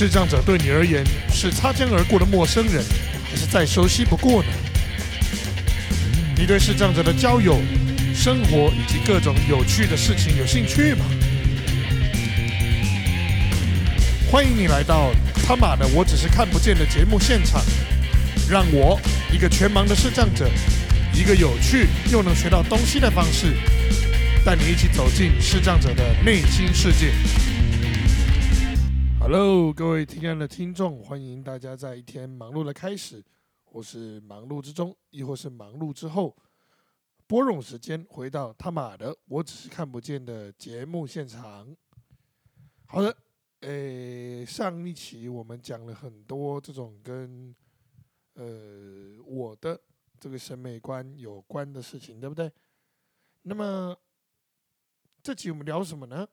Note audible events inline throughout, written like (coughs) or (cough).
视障者对你而言是擦肩而过的陌生人，还是再熟悉不过呢？你对视障者的交友、生活以及各种有趣的事情有兴趣吗？欢迎你来到他妈的我只是看不见的节目现场，让我一个全盲的视障者，一个有趣又能学到东西的方式，带你一起走进视障者的内心世界。Hello，各位亲爱的听众，欢迎大家在一天忙碌的开始，或是忙碌之中，亦或是忙碌之后，拨冗时间回到他妈的我只是看不见的节目现场。好的，诶，上一期我们讲了很多这种跟呃我的这个审美观有关的事情，对不对？那么这期我们聊什么呢？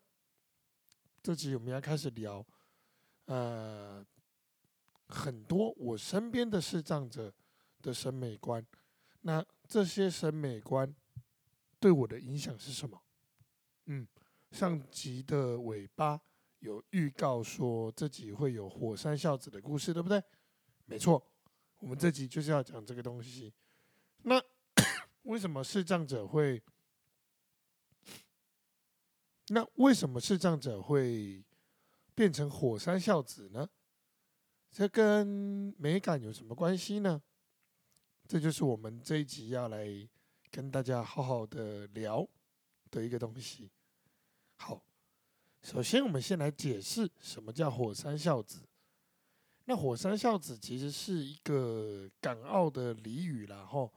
这期我们要开始聊。呃，很多我身边的视障者的审美观，那这些审美观对我的影响是什么？嗯，上集的尾巴有预告说这集会有火山孝子的故事，对不对？没错，我们这集就是要讲这个东西。那 (coughs) 为什么视障者会？(coughs) 那为什么视障者会？变成火山孝子呢？这跟美感有什么关系呢？这就是我们这一集要来跟大家好好的聊的一个东西。好，首先我们先来解释什么叫火山孝子。那火山孝子其实是一个港澳的俚语啦，吼，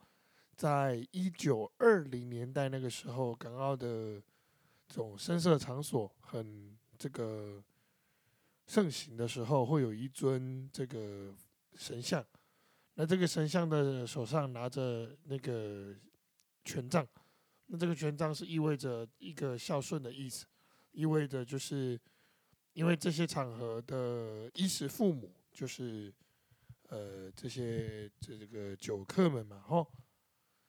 在一九二零年代那个时候，港澳的这种声色场所很这个。盛行的时候，会有一尊这个神像，那这个神像的手上拿着那个权杖，那这个权杖是意味着一个孝顺的意思，意味着就是因为这些场合的衣食父母，就是呃这些这这个酒客们嘛，吼，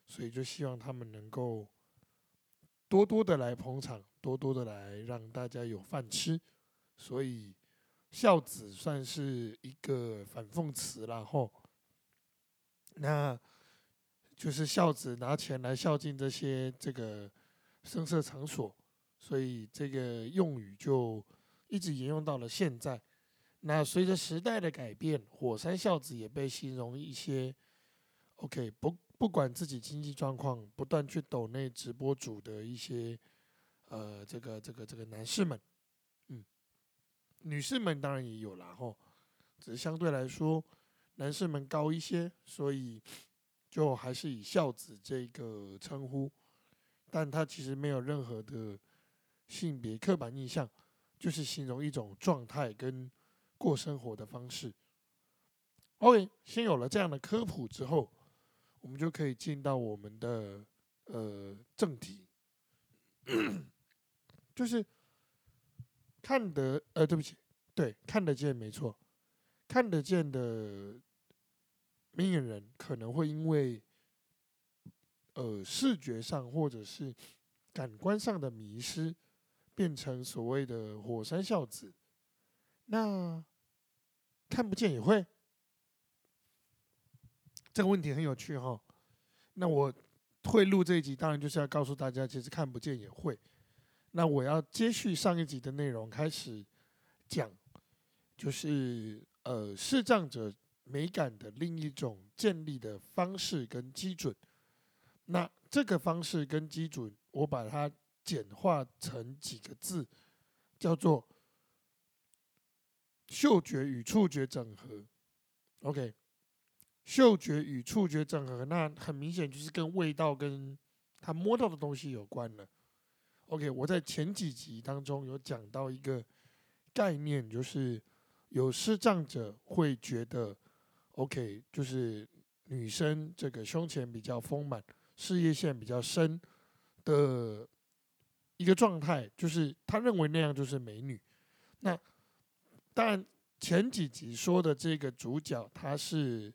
所以就希望他们能够多多的来捧场，多多的来让大家有饭吃，所以。孝子算是一个反讽词然后那就是孝子拿钱来孝敬这些这个声色场所，所以这个用语就一直沿用到了现在。那随着时代的改变，火山孝子也被形容一些 OK 不不管自己经济状况，不断去抖内直播主的一些呃这个这个这个男士们。女士们当然也有啦，吼，只是相对来说，男士们高一些，所以就还是以孝子这个称呼，但他其实没有任何的性别刻板印象，就是形容一种状态跟过生活的方式。OK，先有了这样的科普之后，我们就可以进到我们的呃正题，(coughs) 就是。看得呃，对不起，对，看得见没错，看得见的明眼人可能会因为呃视觉上或者是感官上的迷失，变成所谓的火山孝子。那看不见也会，这个问题很有趣哈。那我会录这一集，当然就是要告诉大家，其实看不见也会。那我要接续上一集的内容，开始讲，就是呃视障者美感的另一种建立的方式跟基准。那这个方式跟基准，我把它简化成几个字，叫做嗅觉与触觉整合。OK，嗅觉与触觉整合，那很明显就是跟味道跟他摸到的东西有关了。OK，我在前几集当中有讲到一个概念，就是有视障者会觉得，OK，就是女生这个胸前比较丰满，事业线比较深的一个状态，就是他认为那样就是美女。那当然前几集说的这个主角，他是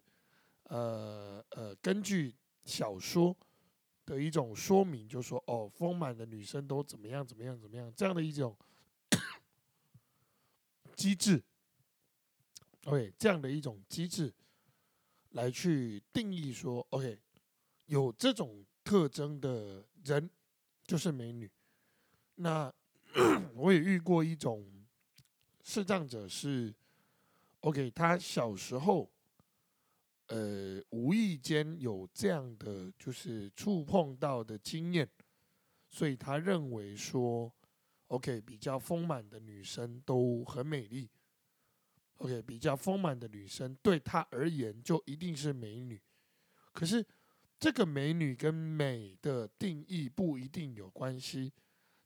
呃呃根据小说。的一种说明，就说哦，丰满的女生都怎么样怎么样怎么样，这样的一种 (coughs) 机制。OK 这样的一种机制来去定义说，OK 有这种特征的人就是美女。那 (coughs) 我也遇过一种视障者是，OK 他小时候。呃，无意间有这样的就是触碰到的经验，所以他认为说，OK，比较丰满的女生都很美丽，OK，比较丰满的女生对他而言就一定是美女。可是这个美女跟美的定义不一定有关系，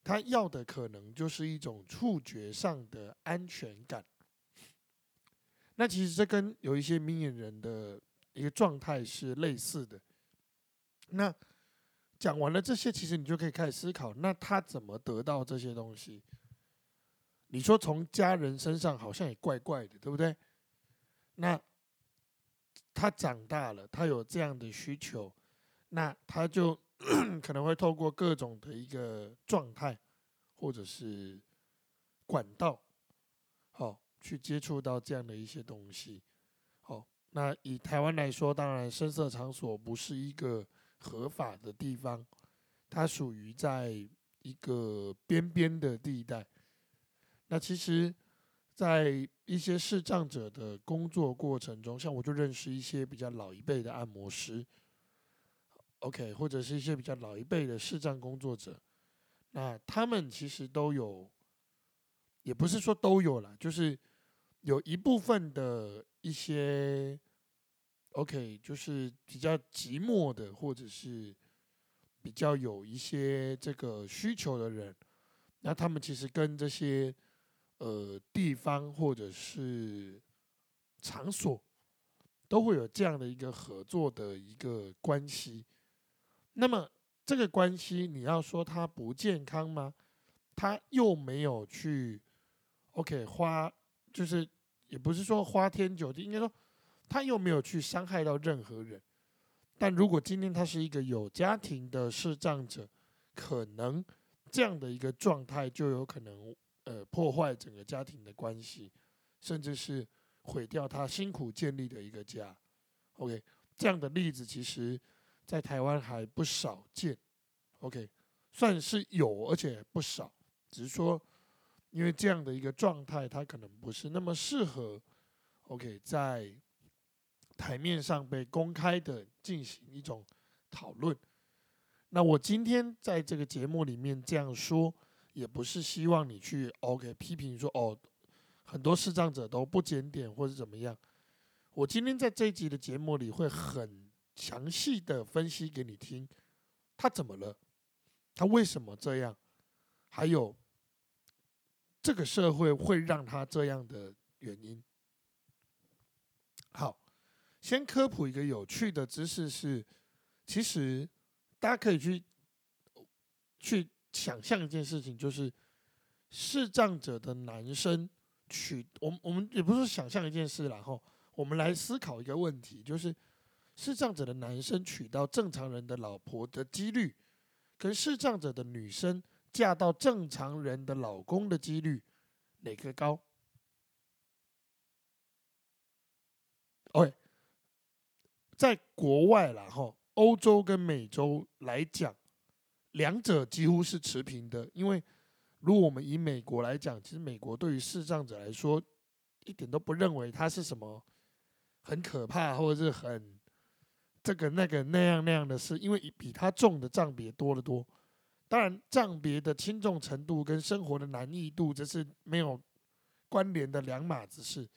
他要的可能就是一种触觉上的安全感。那其实这跟有一些明眼人的。一个状态是类似的。那讲完了这些，其实你就可以开始思考：那他怎么得到这些东西？你说从家人身上好像也怪怪的，对不对？那他长大了，他有这样的需求，那他就 (coughs) 可能会透过各种的一个状态，或者是管道，好去接触到这样的一些东西。那以台湾来说，当然，声色场所不是一个合法的地方，它属于在一个边边的地带。那其实，在一些视障者的工作过程中，像我就认识一些比较老一辈的按摩师，OK，或者是一些比较老一辈的视障工作者，那他们其实都有，也不是说都有了，就是有一部分的。一些，OK，就是比较寂寞的，或者是比较有一些这个需求的人，那他们其实跟这些呃地方或者是场所都会有这样的一个合作的一个关系。那么这个关系，你要说它不健康吗？他又没有去 OK 花，就是。也不是说花天酒地，应该说他又没有去伤害到任何人。但如果今天他是一个有家庭的视障者，可能这样的一个状态就有可能呃破坏整个家庭的关系，甚至是毁掉他辛苦建立的一个家。OK，这样的例子其实，在台湾还不少见。OK，算是有，而且不少，只是说。因为这样的一个状态，他可能不是那么适合，OK，在台面上被公开的进行一种讨论。那我今天在这个节目里面这样说，也不是希望你去 OK 批评说哦，很多视障者都不检点或者怎么样。我今天在这一集的节目里会很详细的分析给你听，他怎么了，他为什么这样，还有。这个社会会让他这样的原因。好，先科普一个有趣的知识是，其实大家可以去去想象一件事情，就是视障者的男生娶我们我们也不是想象一件事，然后我们来思考一个问题，就是视障者的男生娶到正常人的老婆的几率，跟视障者的女生。嫁到正常人的老公的几率哪个高？OK，在国外啦，哈，欧洲跟美洲来讲，两者几乎是持平的。因为如果我们以美国来讲，其实美国对于视障者来说，一点都不认为他是什么很可怕或者是很这个那个那样那样的事，因为比他重的账别多得多。当然，账别的轻重程度跟生活的难易度，这是没有关联的两码子事。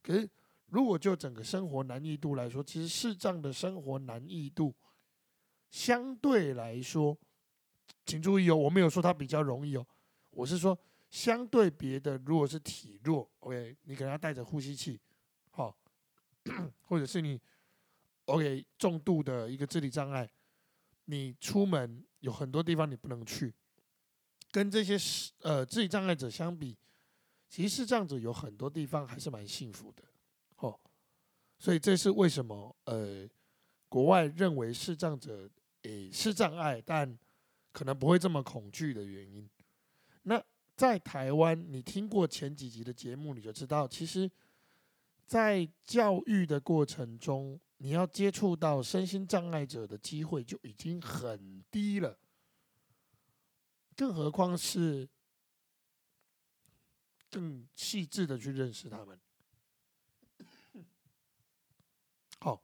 可是，如果就整个生活难易度来说，其实视障的生活难易度相对来说，请注意哦，我没有说它比较容易哦，我是说相对别的，如果是体弱，OK，你可能要带着呼吸器，好，(coughs) 或者是你 OK 重度的一个智力障碍，你出门。有很多地方你不能去，跟这些视呃智力障碍者相比，其实这样子有很多地方还是蛮幸福的，哦，所以这是为什么呃国外认为视障者诶是障碍，但可能不会这么恐惧的原因。那在台湾，你听过前几集的节目，你就知道，其实在教育的过程中，你要接触到身心障碍者的机会就已经很低了，更何况是更细致的去认识他们。好，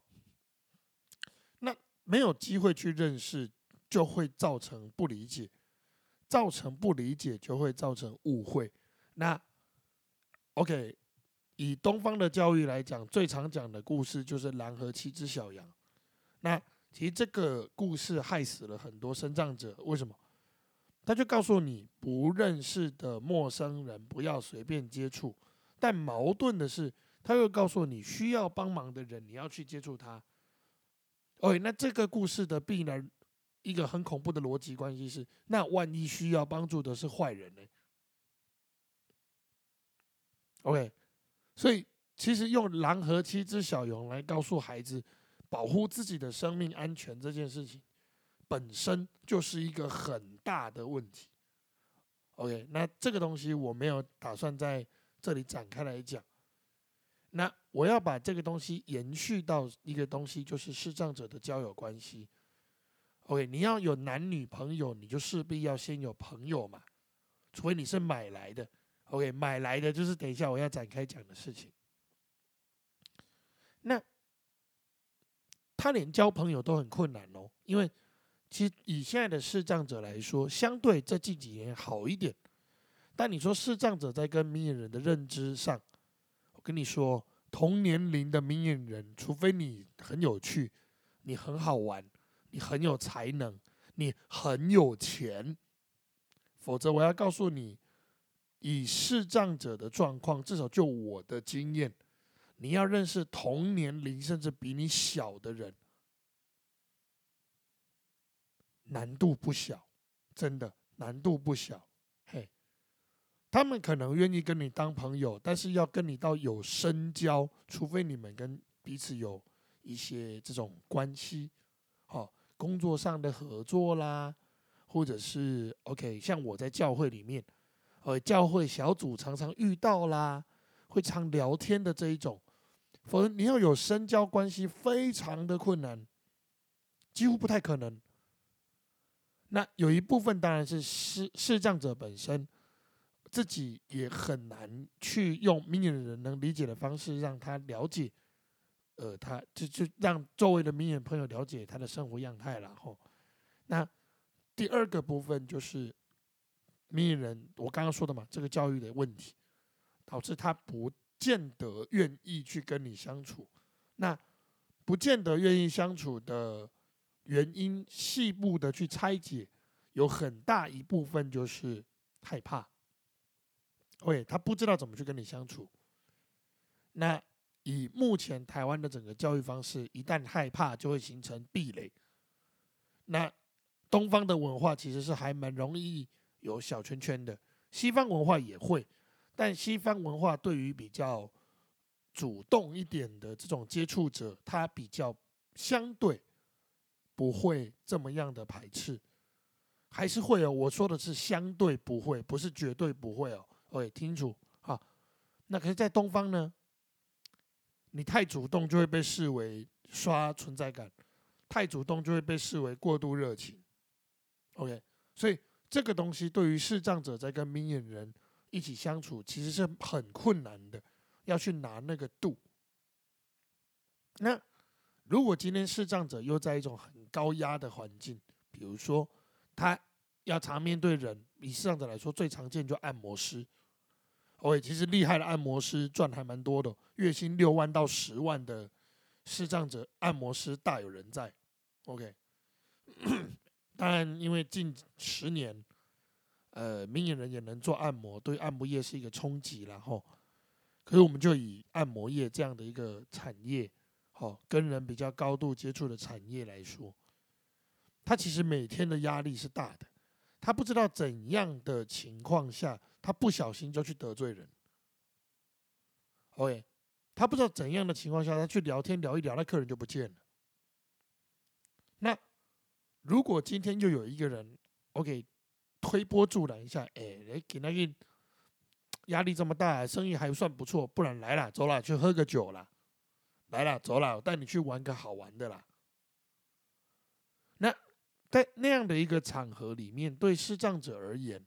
那没有机会去认识，就会造成不理解，造成不理解就会造成误会。那 OK。以东方的教育来讲，最常讲的故事就是狼和七只小羊。那其实这个故事害死了很多生障者。为什么？他就告诉你，不认识的陌生人不要随便接触。但矛盾的是，他又告诉你，需要帮忙的人你要去接触他。OK，那这个故事的必然一个很恐怖的逻辑关系是：那万一需要帮助的是坏人呢？OK。所以，其实用狼和七只小羊来告诉孩子保护自己的生命安全这件事情，本身就是一个很大的问题。OK，那这个东西我没有打算在这里展开来讲。那我要把这个东西延续到一个东西，就是视障者的交友关系。OK，你要有男女朋友，你就势必要先有朋友嘛，除非你是买来的。OK，买来的就是等一下我要展开讲的事情。那他连交朋友都很困难哦，因为其实以现在的视障者来说，相对这近几年好一点。但你说视障者在跟明眼人的认知上，我跟你说，同年龄的明眼人，除非你很有趣，你很好玩，你很有才能，你很有钱，否则我要告诉你。以视障者的状况，至少就我的经验，你要认识同年龄甚至比你小的人，难度不小，真的难度不小。嘿，他们可能愿意跟你当朋友，但是要跟你到有深交，除非你们跟彼此有一些这种关系，好，工作上的合作啦，或者是 OK，像我在教会里面。呃，教会小组常常遇到啦，会常聊天的这一种，否则你要有深交关系，非常的困难，几乎不太可能。那有一部分当然是视视障者本身自己也很难去用明眼人能理解的方式让他了解，呃，他就就让周围的明眼朋友了解他的生活样态了吼。那第二个部分就是。名人，我刚刚说的嘛，这个教育的问题，导致他不见得愿意去跟你相处。那不见得愿意相处的原因，细部的去拆解，有很大一部分就是害怕。会，他不知道怎么去跟你相处。那以目前台湾的整个教育方式，一旦害怕，就会形成壁垒。那东方的文化其实是还蛮容易。有小圈圈的西方文化也会，但西方文化对于比较主动一点的这种接触者，他比较相对不会这么样的排斥，还是会哦。我说的是相对不会，不是绝对不会哦。OK，听清楚好。那可是，在东方呢，你太主动就会被视为刷存在感，太主动就会被视为过度热情。OK，所以。这个东西对于视障者在跟明眼人一起相处，其实是很困难的，要去拿那个度。那如果今天视障者又在一种很高压的环境，比如说他要常面对人，以视障者来说最常见就按摩师。OK，其实厉害的按摩师赚还蛮多的，月薪六万到十万的视障者按摩师大有人在。OK。(coughs) 当然，因为近十年，呃，明眼人也能做按摩，对按摩业是一个冲击，然后，可是我们就以按摩业这样的一个产业，好，跟人比较高度接触的产业来说，他其实每天的压力是大的，他不知道怎样的情况下，他不小心就去得罪人，OK，他不知道怎样的情况下，他去聊天聊一聊，那客人就不见了，如果今天又有一个人，OK，推波助澜一下，哎，来给那个压力这么大，生意还算不错，不然来了，走了，去喝个酒了，来了，走了，我带你去玩个好玩的啦。那在那样的一个场合里面，对视障者而言，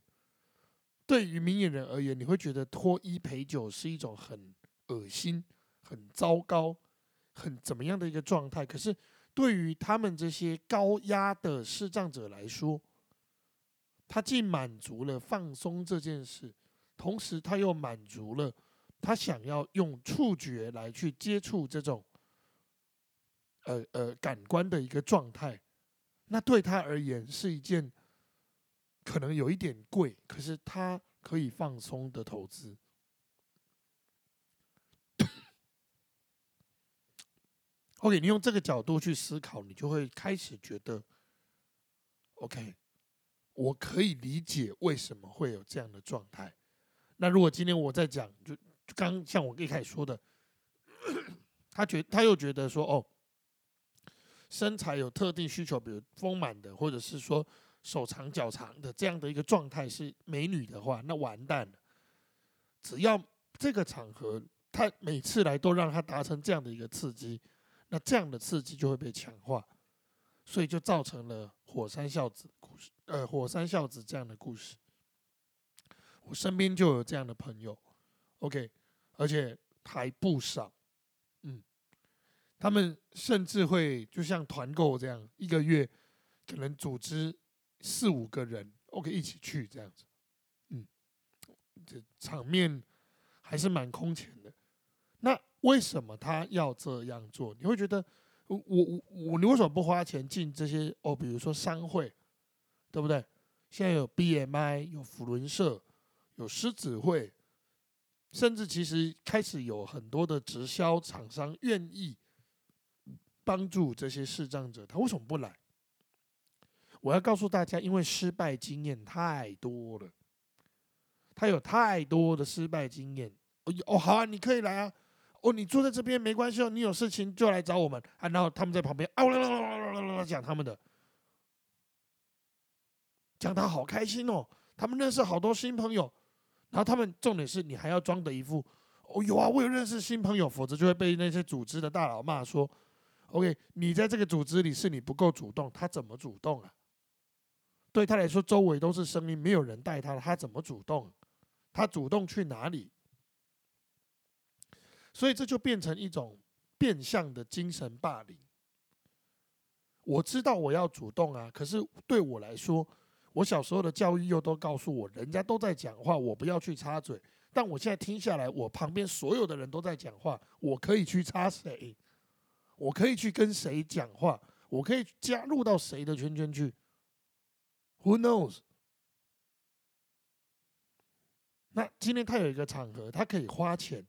对于明眼人而言，你会觉得脱衣陪酒是一种很恶心、很糟糕、很怎么样的一个状态。可是对于他们这些高压的视障者来说，他既满足了放松这件事，同时他又满足了他想要用触觉来去接触这种，呃呃感官的一个状态。那对他而言是一件。可能有一点贵，可是他可以放松的投资。OK，你用这个角度去思考，你就会开始觉得，OK，我可以理解为什么会有这样的状态。那如果今天我在讲，就刚像我一开始说的，他觉他又觉得说，哦，身材有特定需求，比如丰满的，或者是说。手长脚长的这样的一个状态是美女的话，那完蛋了。只要这个场合，他每次来都让他达成这样的一个刺激，那这样的刺激就会被强化，所以就造成了火山孝子故事。呃，火山孝子这样的故事，我身边就有这样的朋友。OK，而且还不少。嗯，他们甚至会就像团购这样，一个月可能组织。四五个人，OK，一起去这样子，嗯，这场面还是蛮空前的。那为什么他要这样做？你会觉得，我我我，你为什么不花钱进这些哦？比如说商会，对不对？现在有 BMI，有福伦社，有狮子会，甚至其实开始有很多的直销厂商愿意帮助这些视障者，他为什么不来？我要告诉大家，因为失败经验太多了，他有太多的失败经验。哦，好啊，你可以来啊。哦，你坐在这边没关系哦，你有事情就来找我们啊。然后他们在旁边啊啦啦啦啦啦啦讲他们的，讲他好开心哦，他们认识好多新朋友。然后他们重点是你还要装的一副哦有啊，我有认识新朋友，否则就会被那些组织的大佬骂说，OK，你在这个组织里是你不够主动，他怎么主动啊？对他来说，周围都是声音，没有人带他，他怎么主动？他主动去哪里？所以这就变成一种变相的精神霸凌。我知道我要主动啊，可是对我来说，我小时候的教育又都告诉我，人家都在讲话，我不要去插嘴。但我现在听下来，我旁边所有的人都在讲话，我可以去插谁？我可以去跟谁讲话？我可以加入到谁的圈圈去？Who knows？那今天他有一个场合，他可以花钱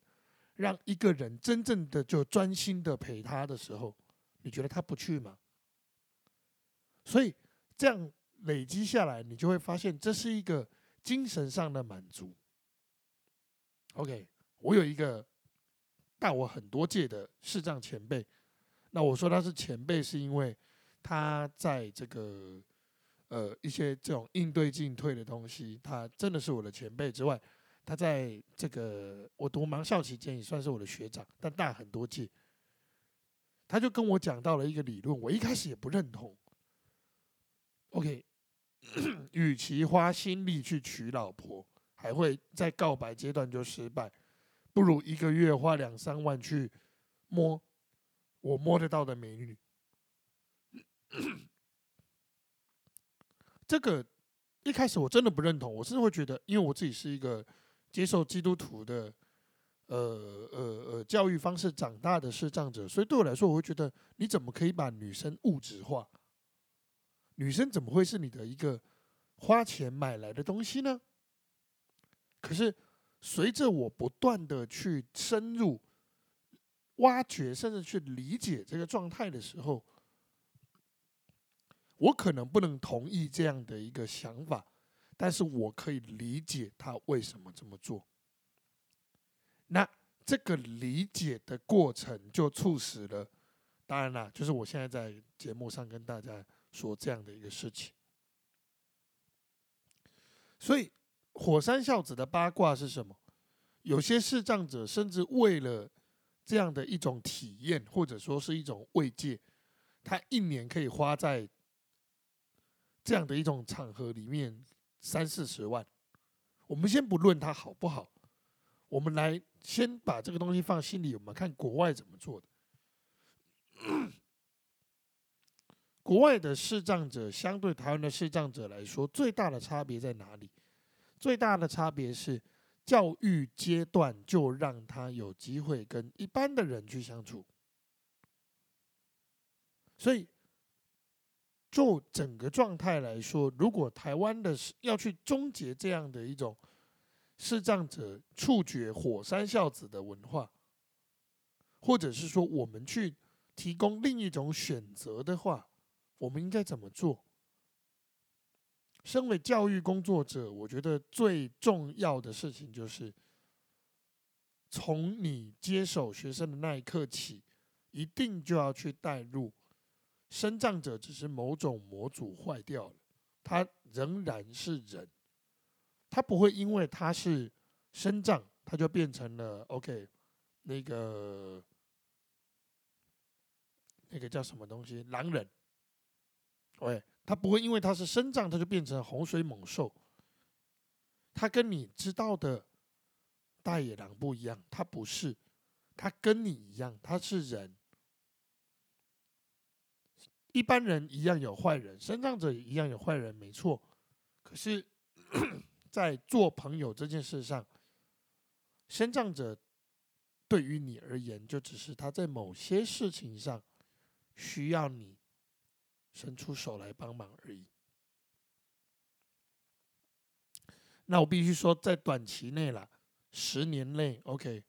让一个人真正的就专心的陪他的时候，你觉得他不去吗？所以这样累积下来，你就会发现这是一个精神上的满足。OK，我有一个大我很多届的视障前辈，那我说他是前辈，是因为他在这个。呃，一些这种应对进退的东西，他真的是我的前辈之外，他在这个我读盲校期间也算是我的学长，但大很多届。他就跟我讲到了一个理论，我一开始也不认同。OK，(clears throat) 与其花心力去娶老婆，还会在告白阶段就失败，不如一个月花两三万去摸我摸得到的美女。(coughs) 这个一开始我真的不认同，我甚至会觉得，因为我自己是一个接受基督徒的，呃呃呃教育方式长大的视障者，所以对我来说，我会觉得你怎么可以把女生物质化？女生怎么会是你的一个花钱买来的东西呢？可是随着我不断的去深入挖掘，甚至去理解这个状态的时候，我可能不能同意这样的一个想法，但是我可以理解他为什么这么做。那这个理解的过程就促使了，当然了，就是我现在在节目上跟大家说这样的一个事情。所以，火山孝子的八卦是什么？有些视障者甚至为了这样的一种体验，或者说是一种慰藉，他一年可以花在这样的一种场合里面三四十万。我们先不论它好不好，我们来先把这个东西放心里，我们看国外怎么做的。国外的视障者相对台湾的视障者来说，最大的差别在哪里？最大的差别是教育阶段就让他有机会跟一般的人去相处，所以就整个状态来说，如果台湾的要去终结这样的一种视障者触觉火山孝子的文化，或者是说我们去提供另一种选择的话，我们应该怎么做？身为教育工作者，我觉得最重要的事情就是，从你接手学生的那一刻起，一定就要去带入，生障者只是某种模组坏掉了，他仍然是人，他不会因为他是生障，他就变成了 OK，那个那个叫什么东西，狼人，喂。他不会因为他是生障，他就变成洪水猛兽。他跟你知道的大野狼不一样，他不是，他跟你一样，他是人。一般人一样有坏人，生障者一样有坏人，没错。可是，在做朋友这件事上，生障者对于你而言，就只是他在某些事情上需要你。伸出手来帮忙而已。那我必须说，在短期内啦，十年内，OK，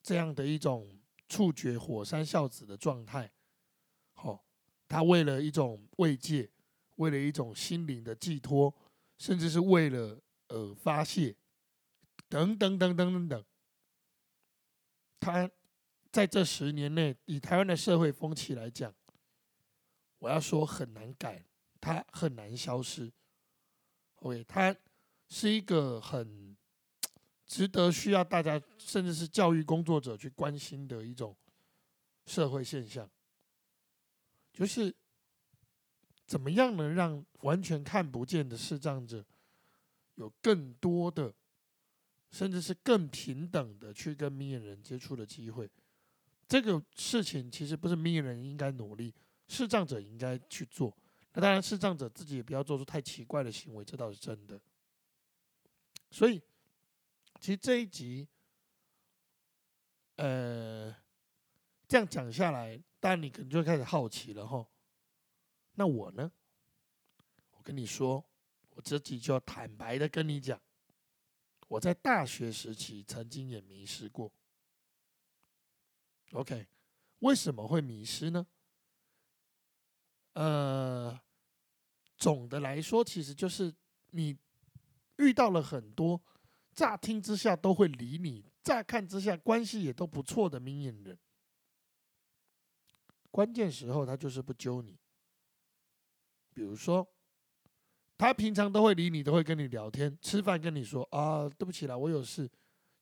这样的一种触觉火山孝子的状态，他为了一种慰藉，为了一种心灵的寄托，甚至是为了呃发泄，等等等等等等，他在这十年内，以台湾的社会风气来讲。我要说很难改，它很难消失。OK，它是一个很值得需要大家，甚至是教育工作者去关心的一种社会现象，就是怎么样能让完全看不见的视障者有更多的，甚至是更平等的去跟明眼人接触的机会。这个事情其实不是明眼人应该努力。视障者应该去做，那当然，视障者自己也不要做出太奇怪的行为，这倒是真的。所以，其实这一集，呃，这样讲下来，但你可能就开始好奇了哈。那我呢？我跟你说，我这集就要坦白的跟你讲，我在大学时期曾经也迷失过。OK，为什么会迷失呢？呃，总的来说，其实就是你遇到了很多乍听之下都会理你，乍看之下关系也都不错的明眼人，关键时候他就是不揪你。比如说，他平常都会理你，都会跟你聊天，吃饭跟你说啊，对不起啦，我有事。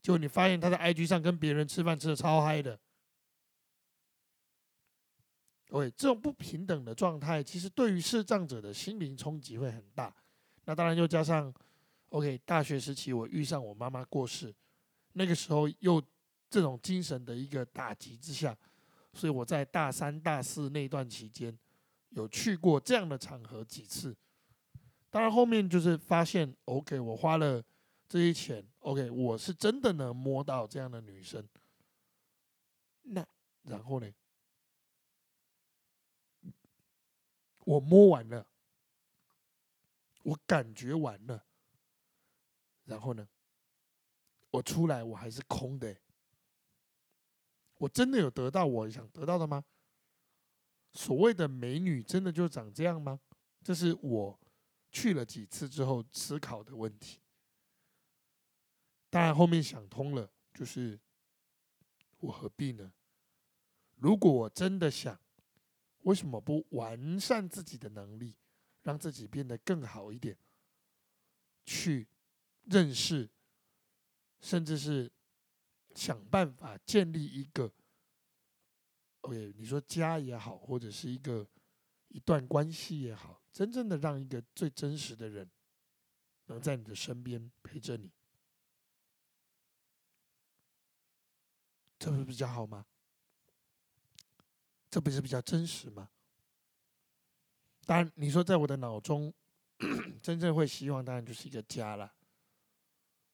结果你发现他在 IG 上跟别人吃饭吃的超嗨的。对，这种不平等的状态，其实对于视障者的心灵冲击会很大。那当然又加上，OK，大学时期我遇上我妈妈过世，那个时候又这种精神的一个打击之下，所以我在大三、大四那段期间有去过这样的场合几次。当然后面就是发现，OK，我花了这些钱，OK，我是真的能摸到这样的女生。那然后呢？我摸完了，我感觉完了，然后呢？我出来我还是空的。我真的有得到我想得到的吗？所谓的美女真的就长这样吗？这是我去了几次之后思考的问题。当然后面想通了，就是我何必呢？如果我真的想。为什么不完善自己的能力，让自己变得更好一点，去认识甚至是想办法建立一个，OK，你说家也好，或者是一个一段关系也好，真正的让一个最真实的人能在你的身边陪着你，这不是比较好吗？这不是比较真实吗？当然，你说在我的脑中，(clears throat) 真正会希望当然就是一个家了。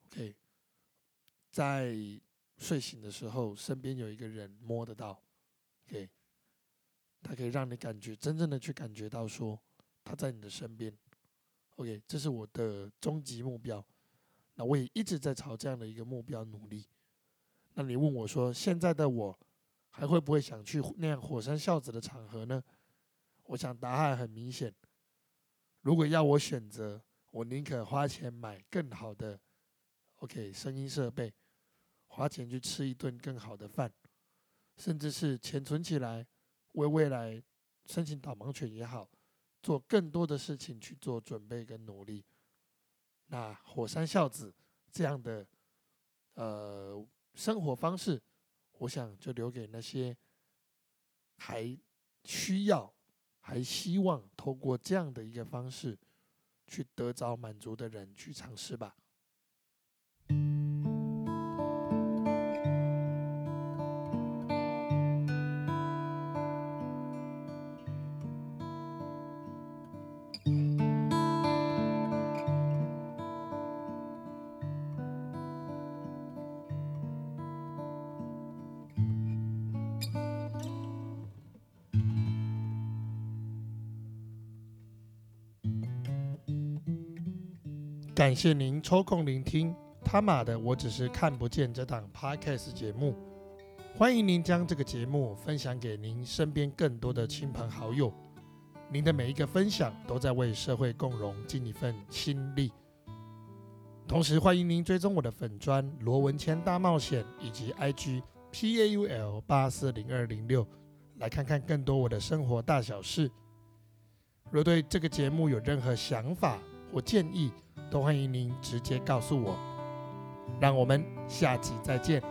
OK，在睡醒的时候，身边有一个人摸得到，OK，他可以让你感觉真正的去感觉到说他在你的身边，OK，这是我的终极目标。那我也一直在朝这样的一个目标努力。那你问我说，现在的我还会不会想去那样火山孝子的场合呢？我想答案很明显。如果要我选择，我宁可花钱买更好的，OK，声音设备，花钱去吃一顿更好的饭，甚至是钱存起来，为未来申请导盲犬也好，做更多的事情去做准备跟努力。那火山孝子这样的呃生活方式，我想就留给那些还需要。还希望透过这样的一个方式，去得着满足的人去尝试吧。感谢您抽空聆听他妈的，我只是看不见这档 podcast 节目。欢迎您将这个节目分享给您身边更多的亲朋好友。您的每一个分享都在为社会共荣尽一份心力。同时，欢迎您追踪我的粉砖罗文谦大冒险以及 IG PAUL 八四零二零六，来看看更多我的生活大小事。若对这个节目有任何想法或建议，都欢迎您直接告诉我，让我们下集再见。